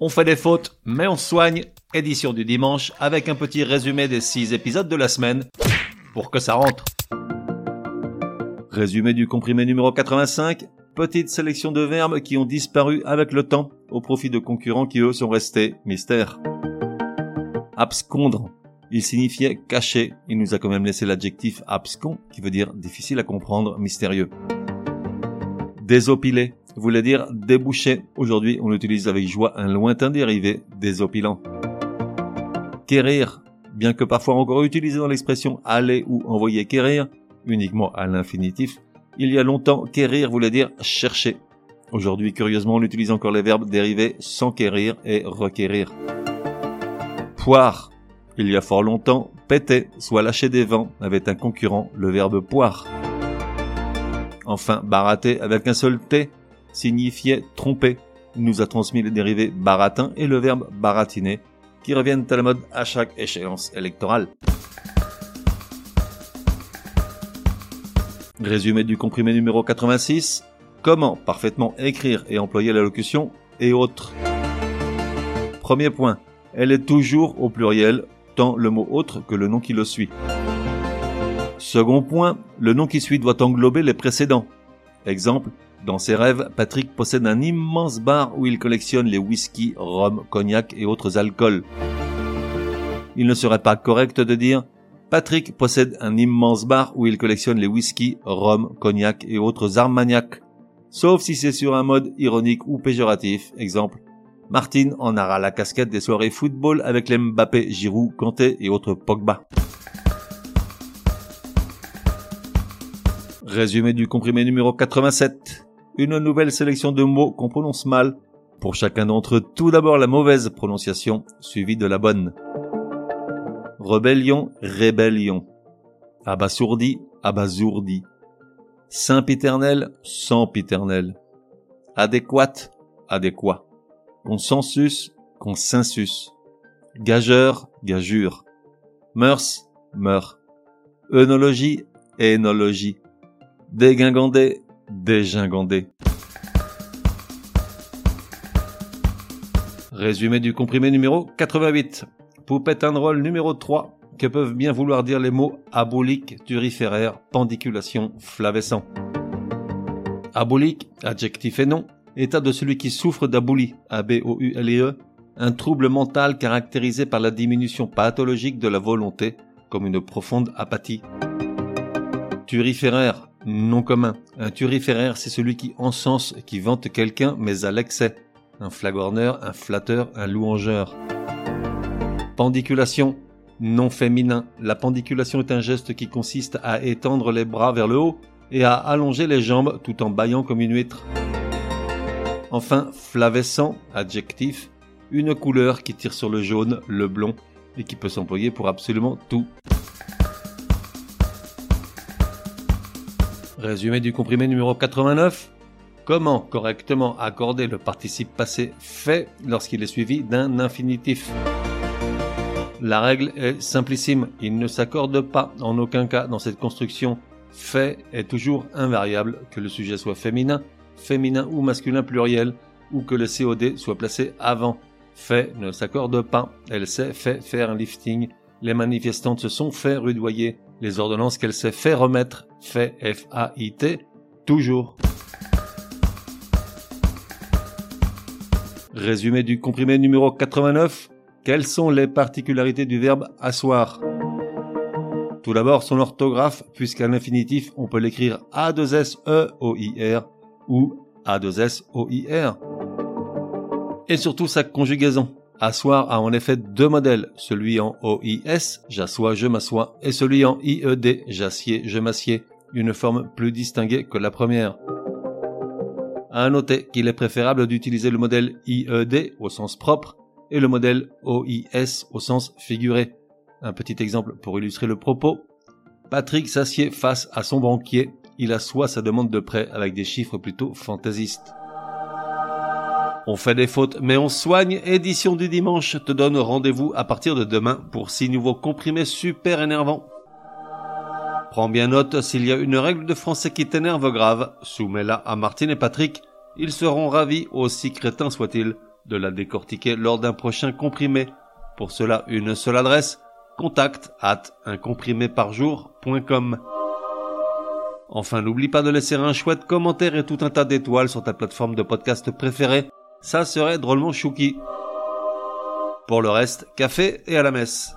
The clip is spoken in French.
On fait des fautes, mais on soigne. Édition du dimanche avec un petit résumé des 6 épisodes de la semaine pour que ça rentre. Résumé du comprimé numéro 85. Petite sélection de verbes qui ont disparu avec le temps au profit de concurrents qui eux sont restés mystères. Abscondre. Il signifiait cacher. Il nous a quand même laissé l'adjectif abscon qui veut dire difficile à comprendre, mystérieux. Désopiler voulait dire déboucher. Aujourd'hui, on utilise avec joie un lointain dérivé, désopilant. Quérir, bien que parfois encore utilisé dans l'expression aller ou envoyer quérir, uniquement à l'infinitif, il y a longtemps, quérir voulait dire chercher. Aujourd'hui, curieusement, on utilise encore les verbes dérivés s'enquérir et requérir. Poire. Il y a fort longtemps, péter, soit lâcher des vents, avait un concurrent, le verbe poire. Enfin, barater avec un seul T, signifiait tromper. Il nous a transmis les dérivés baratin et le verbe baratiner, qui reviennent à la mode à chaque échéance électorale. Résumé du comprimé numéro 86. Comment parfaitement écrire et employer la locution et autres. Premier point. Elle est toujours au pluriel, tant le mot autre que le nom qui le suit. Second point. Le nom qui suit doit englober les précédents. Exemple, dans ses rêves, Patrick possède un immense bar où il collectionne les whisky, rhum, cognac et autres alcools. Il ne serait pas correct de dire Patrick possède un immense bar où il collectionne les whisky, rhum, cognac et autres armagnacs. Sauf si c'est sur un mode ironique ou péjoratif. Exemple, Martine en aura la casquette des soirées football avec les Mbappé, Giroud, Kanté et autres Pogba. Résumé du comprimé numéro 87 une nouvelle sélection de mots qu'on prononce mal. Pour chacun d'entre eux, tout d'abord la mauvaise prononciation, suivie de la bonne. Rebellion, rébellion. Abasourdi, abasourdi. Saint-Piternel, sans-piternel. Adéquate, adéquat. Consensus, consensus. Gageur, gageure. Mœurs, mœurs. Œnologie, énologie. Dégingandé, dégingandé. Résumé du comprimé numéro 88. Poupette un rôle numéro 3 que peuvent bien vouloir dire les mots abolique, turiféraire, pendiculation, flavescent. Abolique, adjectif et nom, état de celui qui souffre d'abolie, A-B-O-U-L-E, un trouble mental caractérisé par la diminution pathologique de la volonté, comme une profonde apathie. Turiféraire, non commun. Un turiféraire, c'est celui qui encense, qui vante quelqu'un, mais à l'excès. Un flagorneur, un flatteur, un louangeur. Pendiculation, non féminin. La pendiculation est un geste qui consiste à étendre les bras vers le haut et à allonger les jambes tout en bâillant comme une huître. Enfin, flavescent, adjectif, une couleur qui tire sur le jaune, le blond et qui peut s'employer pour absolument tout. Résumé du comprimé numéro 89. Comment correctement accorder le participe passé fait lorsqu'il est suivi d'un infinitif? La règle est simplissime. Il ne s'accorde pas en aucun cas dans cette construction. Fait est toujours invariable, que le sujet soit féminin, féminin ou masculin pluriel, ou que le COD soit placé avant. Fait ne s'accorde pas. Elle s'est fait faire un lifting. Les manifestantes se sont fait rudoyer les ordonnances qu'elle s'est fait remettre, fait F-A-I-T, toujours. Résumé du comprimé numéro 89. Quelles sont les particularités du verbe asseoir? Tout d'abord son orthographe, puisqu'à l'infinitif on peut l'écrire A2S-E-O-I-R ou A2S-O-I-R. Et surtout sa conjugaison. Asseoir a en effet deux modèles, celui en OIS, j'assois, je m'assois, et celui en IED, j'assieds, je m'assieds, une forme plus distinguée que la première. À noter qu'il est préférable d'utiliser le modèle IED au sens propre et le modèle OIS au sens figuré. Un petit exemple pour illustrer le propos. Patrick s'assied face à son banquier, il assoit sa demande de prêt avec des chiffres plutôt fantaisistes. On fait des fautes, mais on soigne. Édition du dimanche te donne rendez-vous à partir de demain pour six nouveaux comprimés super énervants. Prends bien note s'il y a une règle de français qui t'énerve grave, soumets-la à Martine et Patrick. Ils seront ravis, aussi crétins soient-ils, de la décortiquer lors d'un prochain comprimé. Pour cela, une seule adresse, contact at uncompriméparjour.com. Enfin, n'oublie pas de laisser un chouette commentaire et tout un tas d'étoiles sur ta plateforme de podcast préférée. Ça serait drôlement chouki. Pour le reste, café et à la messe.